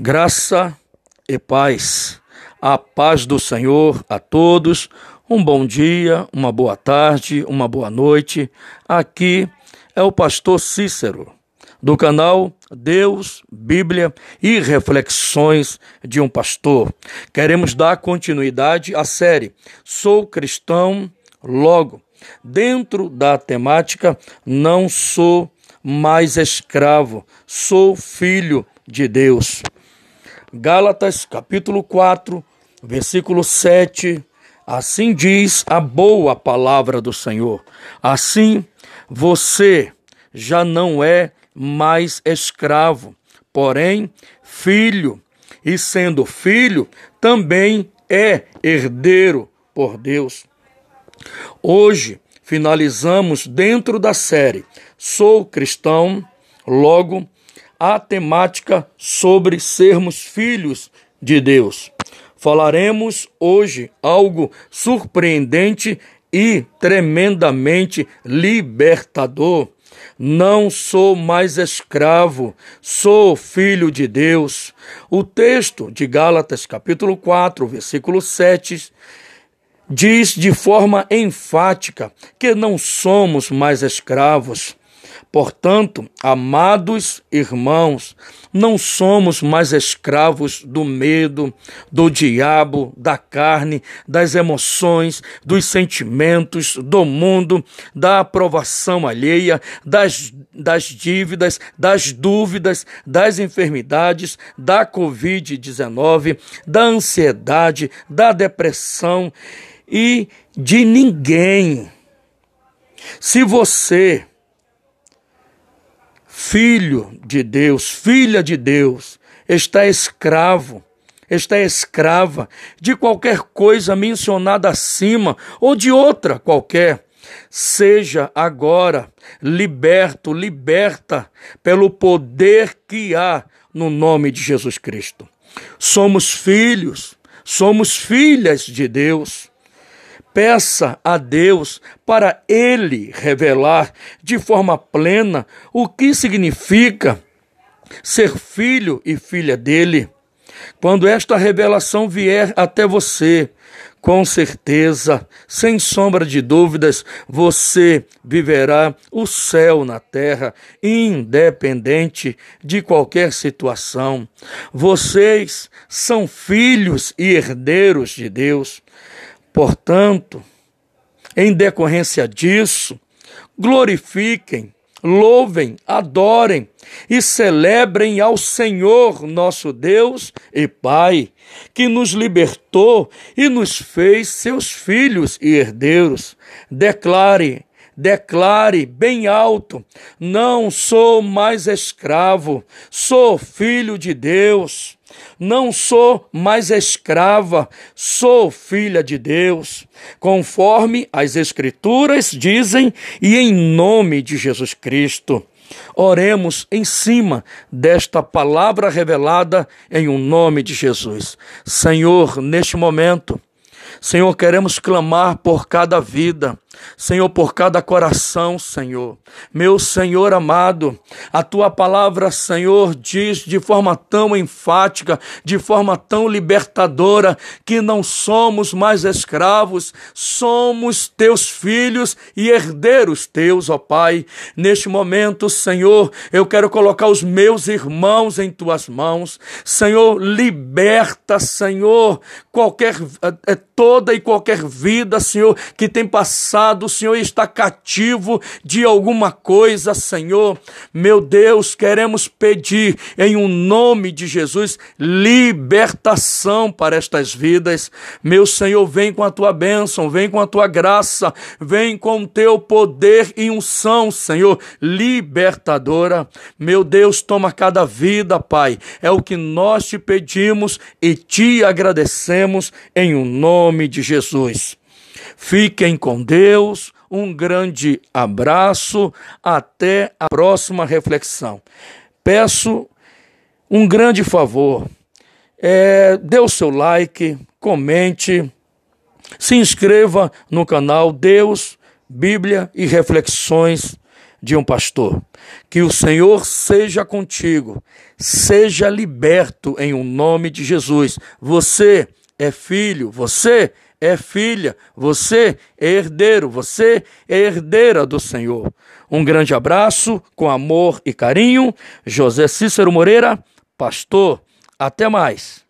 Graça e paz. A paz do Senhor a todos. Um bom dia, uma boa tarde, uma boa noite. Aqui é o pastor Cícero, do canal Deus, Bíblia e Reflexões de um Pastor. Queremos dar continuidade à série Sou Cristão Logo. Dentro da temática, não sou mais escravo, sou filho de Deus. Gálatas capítulo 4, versículo 7. Assim diz a boa palavra do Senhor. Assim você já não é mais escravo, porém filho, e sendo filho, também é herdeiro por Deus. Hoje finalizamos dentro da série Sou Cristão, logo a temática sobre sermos filhos de Deus. Falaremos hoje algo surpreendente e tremendamente libertador. Não sou mais escravo, sou filho de Deus. O texto de Gálatas, capítulo 4, versículo 7, diz de forma enfática que não somos mais escravos, Portanto, amados irmãos, não somos mais escravos do medo, do diabo, da carne, das emoções, dos sentimentos, do mundo, da aprovação alheia, das, das dívidas, das dúvidas, das enfermidades, da Covid-19, da ansiedade, da depressão e de ninguém. Se você filho de Deus, filha de Deus, está escravo, está escrava de qualquer coisa mencionada acima ou de outra qualquer. Seja agora liberto, liberta pelo poder que há no nome de Jesus Cristo. Somos filhos, somos filhas de Deus. Peça a Deus para Ele revelar de forma plena o que significa ser filho e filha dele. Quando esta revelação vier até você, com certeza, sem sombra de dúvidas, você viverá o céu na terra, independente de qualquer situação. Vocês são filhos e herdeiros de Deus. Portanto, em decorrência disso, glorifiquem, louvem, adorem e celebrem ao Senhor nosso Deus e Pai, que nos libertou e nos fez seus filhos e herdeiros. Declare declare bem alto: Não sou mais escravo, sou filho de Deus. Não sou mais escrava, sou filha de Deus, conforme as Escrituras dizem e em nome de Jesus Cristo. Oremos em cima desta palavra revelada em um nome de Jesus. Senhor, neste momento, Senhor, queremos clamar por cada vida, Senhor, por cada coração, Senhor. Meu Senhor amado, a tua palavra, Senhor, diz de forma tão enfática, de forma tão libertadora, que não somos mais escravos, somos teus filhos e herdeiros teus, ó Pai. Neste momento, Senhor, eu quero colocar os meus irmãos em tuas mãos. Senhor, liberta, Senhor, qualquer é, toda e qualquer vida, Senhor, que tem passado, Senhor está cativo de alguma coisa, Senhor. Meu Deus, queremos pedir em um nome de Jesus libertação para estas vidas. Meu Senhor, vem com a tua bênção, vem com a tua graça, vem com o teu poder e unção, Senhor, libertadora. Meu Deus, toma cada vida, Pai. É o que nós te pedimos e te agradecemos em um nome nome de Jesus. Fiquem com Deus, um grande abraço, até a próxima reflexão. Peço um grande favor, é, dê o seu like, comente, se inscreva no canal Deus, Bíblia e Reflexões de um pastor. Que o Senhor seja contigo, seja liberto em o um nome de Jesus. Você é filho, você é filha, você é herdeiro, você é herdeira do Senhor. Um grande abraço, com amor e carinho. José Cícero Moreira, pastor. Até mais.